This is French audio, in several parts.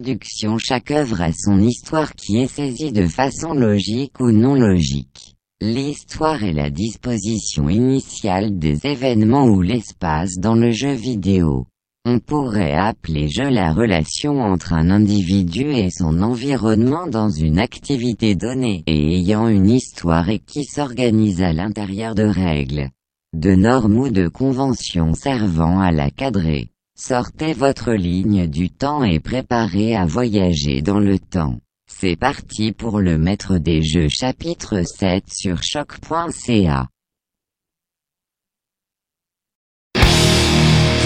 production chaque œuvre a son histoire qui est saisie de façon logique ou non logique. L'histoire est la disposition initiale des événements ou l'espace dans le jeu vidéo. On pourrait appeler jeu la relation entre un individu et son environnement dans une activité donnée et ayant une histoire et qui s'organise à l'intérieur de règles, de normes ou de conventions servant à la cadrer. Sortez votre ligne du temps et préparez à voyager dans le temps. C'est parti pour le maître des jeux chapitre 7 sur choc.ca.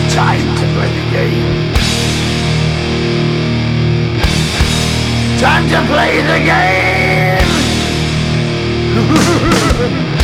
Time to.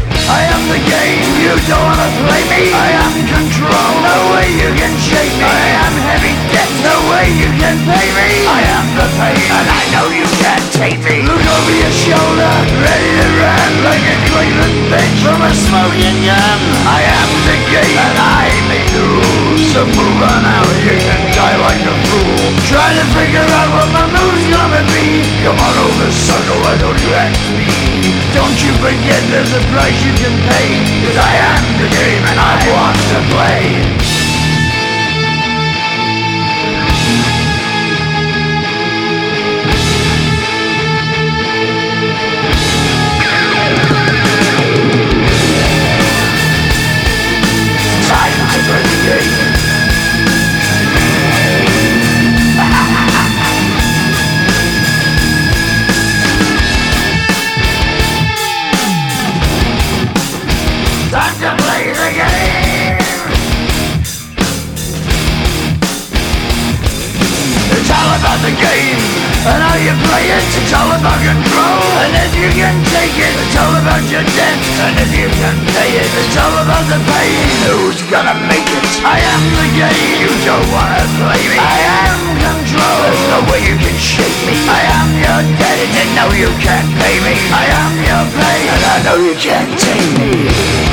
I am the game, you don't wanna play me. I am control, no way you can shake me. I am heavy debt, no way you can pay me. I am the pain and I know you can't take me. Look over your shoulder, ready to run like a Cleveland bench from a smoking gun. I am the game and I make the rules. So move on out, you can die like a fool. Try to figure out what my move's gonna be. Come on over, sucker, why don't you ask me? Don't you forget there's a price you can pay. Cause I am the game and I want to play. And how you play it. It's all about control and if you can take it. It's all about your debt and if you can pay it. It's all about the pain. Who's gonna make it? I am the game. You don't wanna play me. I am control. There's no way you can shake me. I am your debt and know you can't pay me. I am your pain and I know you can't take me.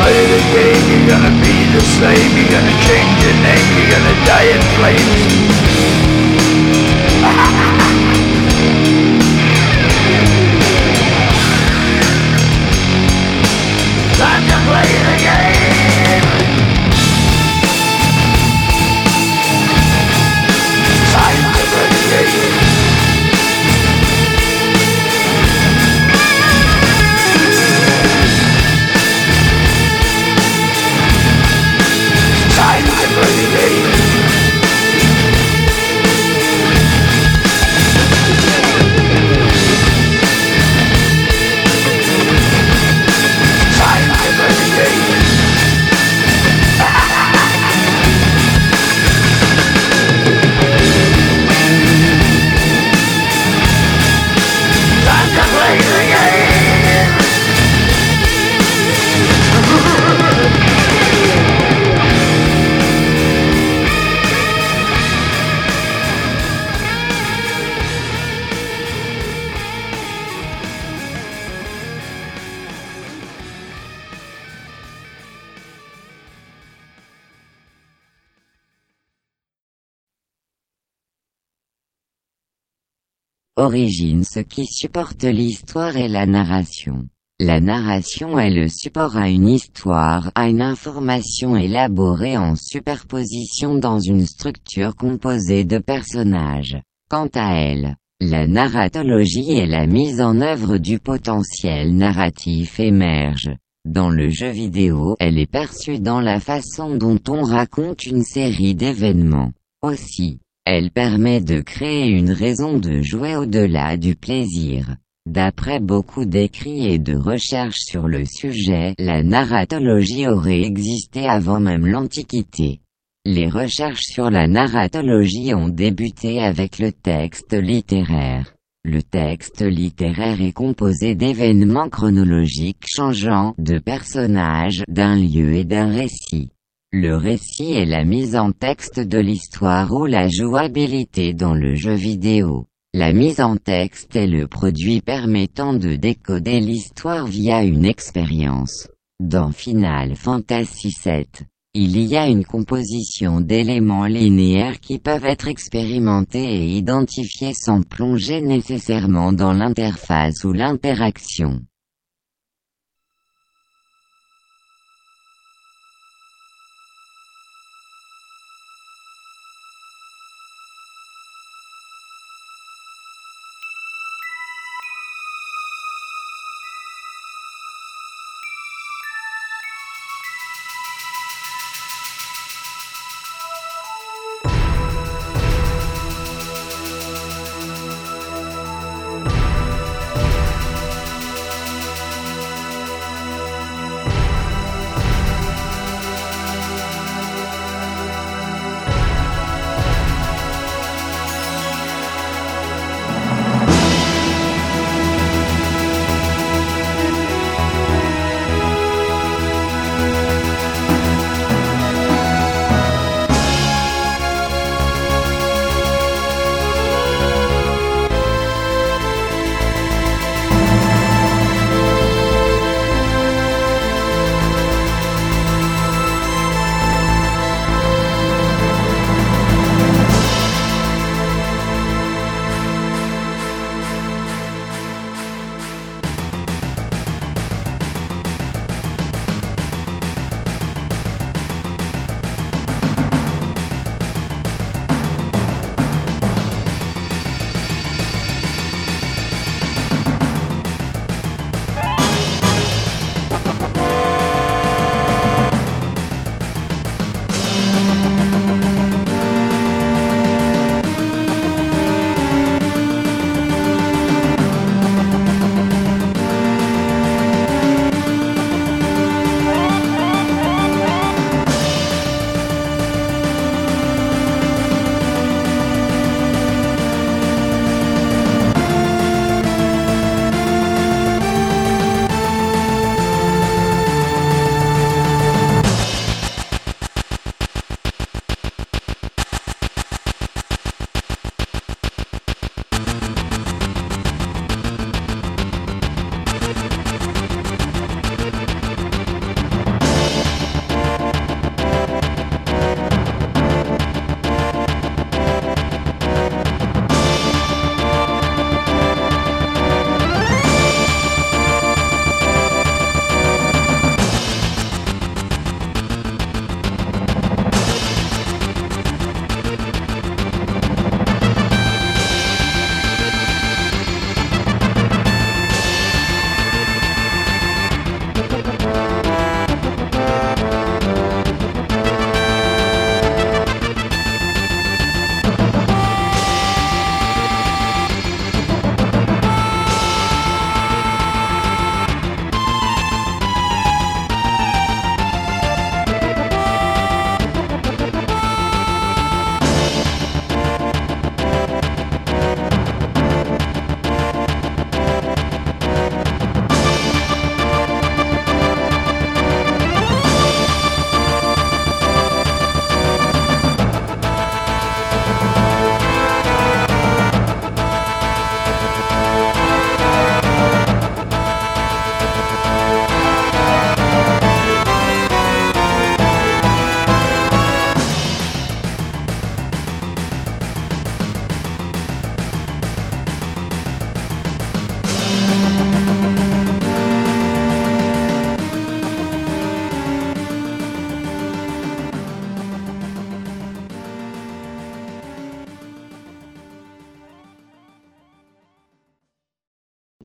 Play the game, you're gonna be the same. You're gonna change your name, you're gonna die in flames. Time to play Origine Ce qui supporte l'histoire est la narration. La narration est le support à une histoire, à une information élaborée en superposition dans une structure composée de personnages. Quant à elle, la narratologie et la mise en œuvre du potentiel narratif émerge. Dans le jeu vidéo, elle est perçue dans la façon dont on raconte une série d'événements. Aussi, elle permet de créer une raison de jouer au-delà du plaisir. D'après beaucoup d'écrits et de recherches sur le sujet, la narratologie aurait existé avant même l'Antiquité. Les recherches sur la narratologie ont débuté avec le texte littéraire. Le texte littéraire est composé d'événements chronologiques changeants, de personnages, d'un lieu et d'un récit. Le récit est la mise en texte de l'histoire ou la jouabilité dans le jeu vidéo. La mise en texte est le produit permettant de décoder l'histoire via une expérience. Dans Final Fantasy VII, il y a une composition d'éléments linéaires qui peuvent être expérimentés et identifiés sans plonger nécessairement dans l'interface ou l'interaction.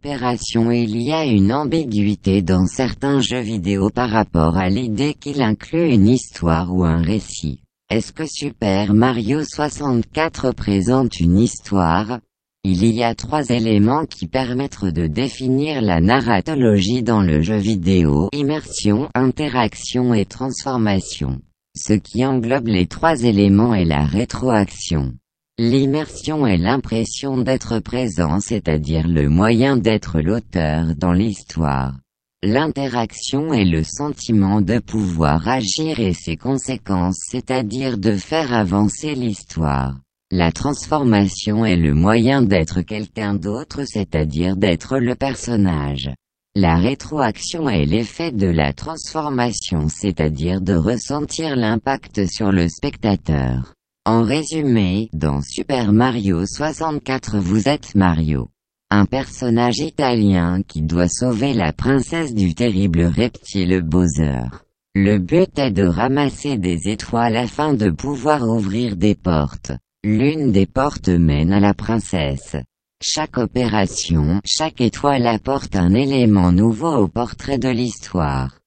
Il y a une ambiguïté dans certains jeux vidéo par rapport à l'idée qu'il inclut une histoire ou un récit. Est-ce que Super Mario 64 présente une histoire? Il y a trois éléments qui permettent de définir la narratologie dans le jeu vidéo. Immersion, interaction et transformation. Ce qui englobe les trois éléments est la rétroaction. L'immersion est l'impression d'être présent c'est-à-dire le moyen d'être l'auteur dans l'histoire. L'interaction est le sentiment de pouvoir agir et ses conséquences c'est-à-dire de faire avancer l'histoire. La transformation est le moyen d'être quelqu'un d'autre c'est-à-dire d'être le personnage. La rétroaction est l'effet de la transformation c'est-à-dire de ressentir l'impact sur le spectateur. En résumé, dans Super Mario 64 vous êtes Mario. Un personnage italien qui doit sauver la princesse du terrible reptile Bowser. Le but est de ramasser des étoiles afin de pouvoir ouvrir des portes. L'une des portes mène à la princesse. Chaque opération, chaque étoile apporte un élément nouveau au portrait de l'histoire.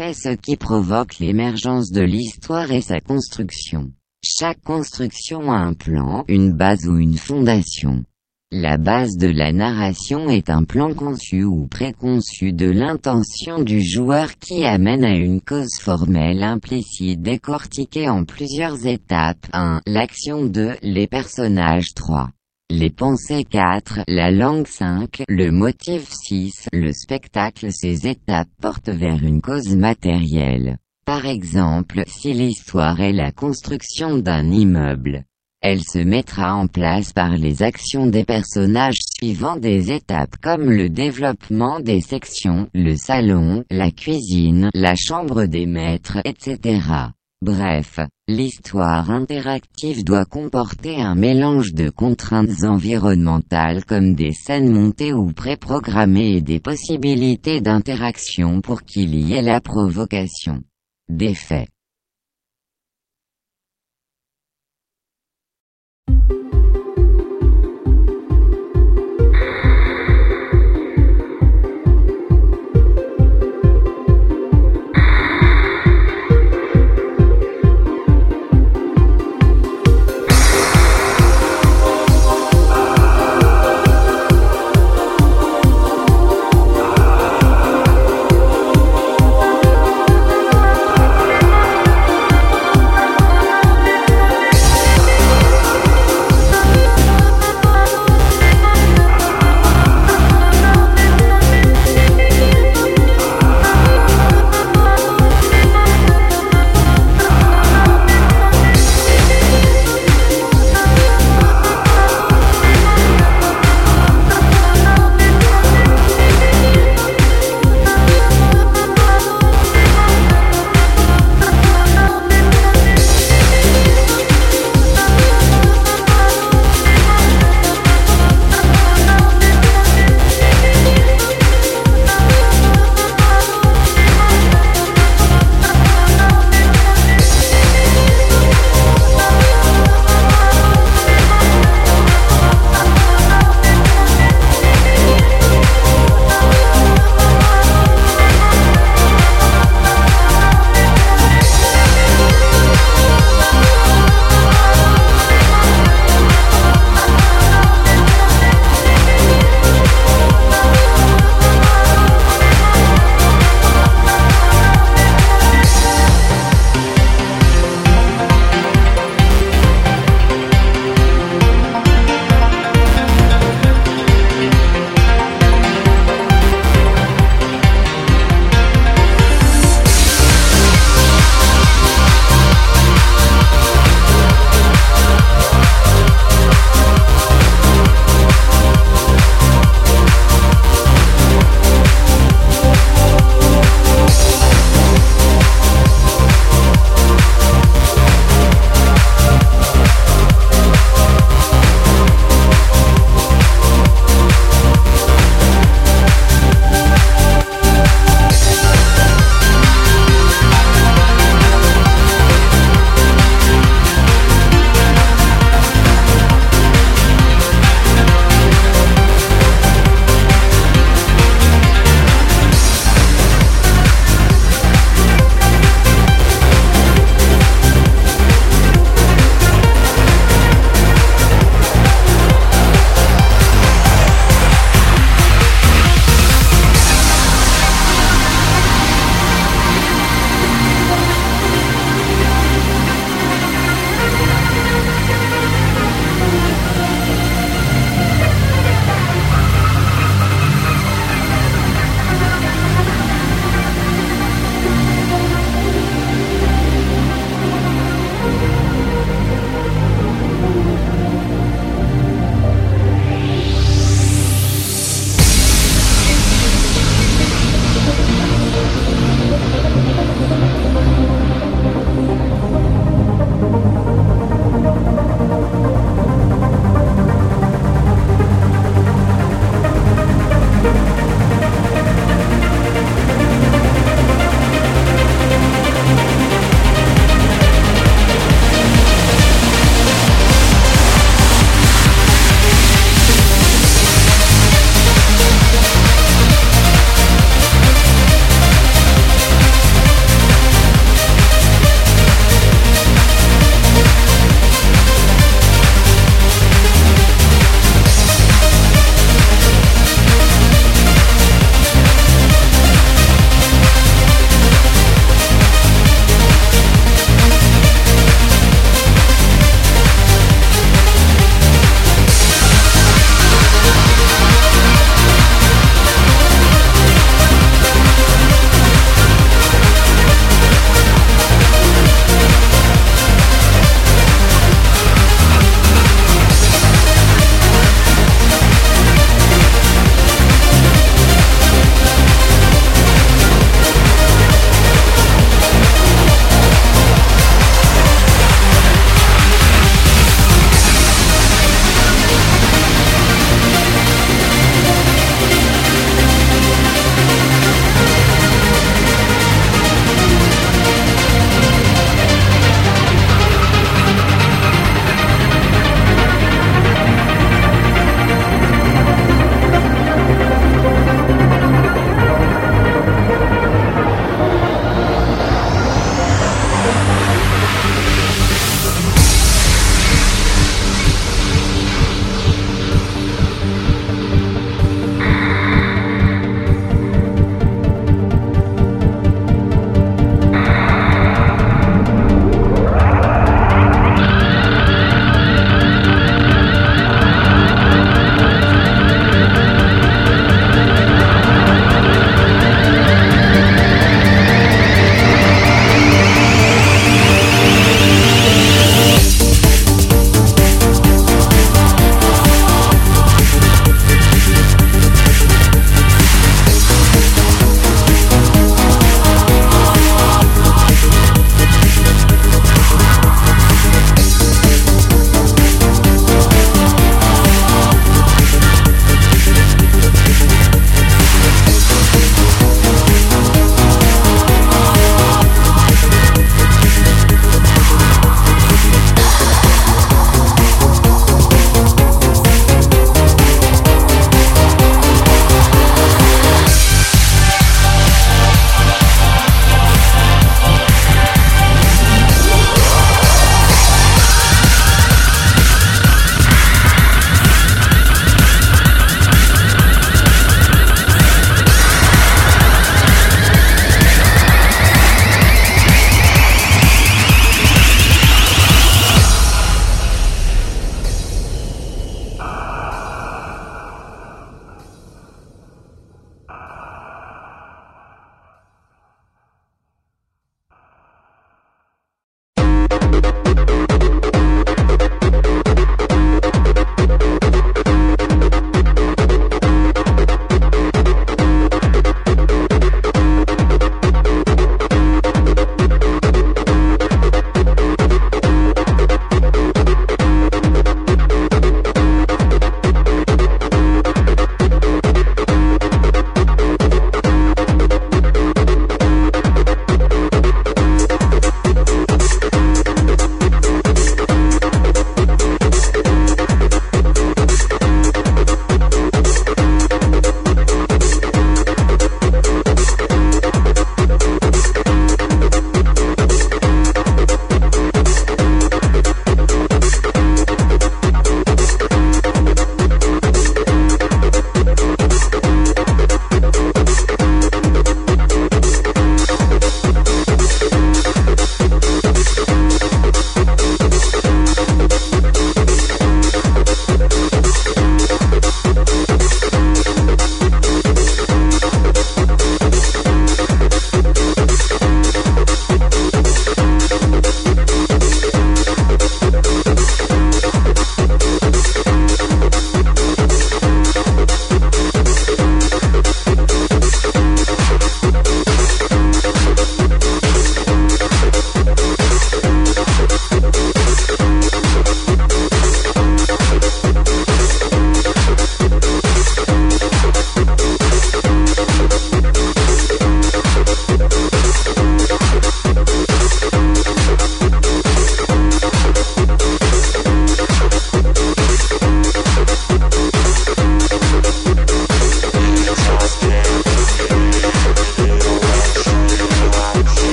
Fait ce qui provoque l'émergence de l'histoire et sa construction. Chaque construction a un plan, une base ou une fondation. La base de la narration est un plan conçu ou préconçu de l'intention du joueur qui amène à une cause formelle implicite décortiquée en plusieurs étapes 1. L'action 2. Les personnages 3. Les pensées 4. La langue 5. Le motif 6. Le spectacle Ces étapes portent vers une cause matérielle. Par exemple, si l'histoire est la construction d'un immeuble, elle se mettra en place par les actions des personnages suivant des étapes comme le développement des sections, le salon, la cuisine, la chambre des maîtres, etc. Bref, l'histoire interactive doit comporter un mélange de contraintes environnementales comme des scènes montées ou préprogrammées et des possibilités d'interaction pour qu'il y ait la provocation d'effets.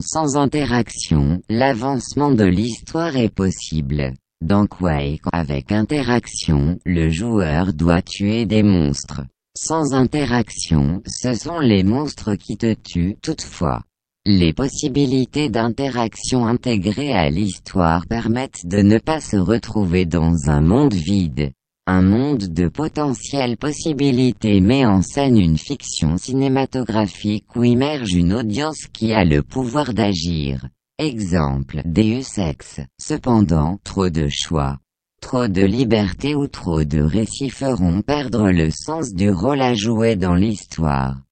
Sans interaction, l'avancement de l'histoire est possible. Dans Quake, avec interaction, le joueur doit tuer des monstres. Sans interaction, ce sont les monstres qui te tuent toutefois. Les possibilités d'interaction intégrées à l'histoire permettent de ne pas se retrouver dans un monde vide. Un monde de potentielles possibilités met en scène une fiction cinématographique où immerge une audience qui a le pouvoir d'agir. Exemple Deus Ex. Cependant, trop de choix, trop de liberté ou trop de récits feront perdre le sens du rôle à jouer dans l'histoire.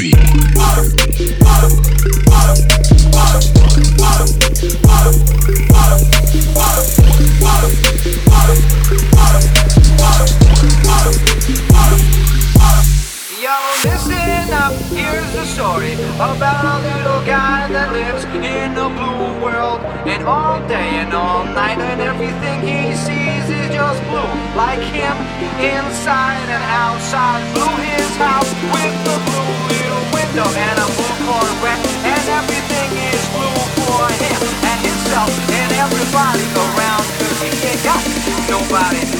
Yo, listen up, here's the story about a little guy that lives in a blue world. And all day and all night, and everything he sees is just blue. Like him, inside and outside. Blue his house with the window and a blue Corvette. And everything is blue for him and himself and everybody around. Cause he ain't got nobody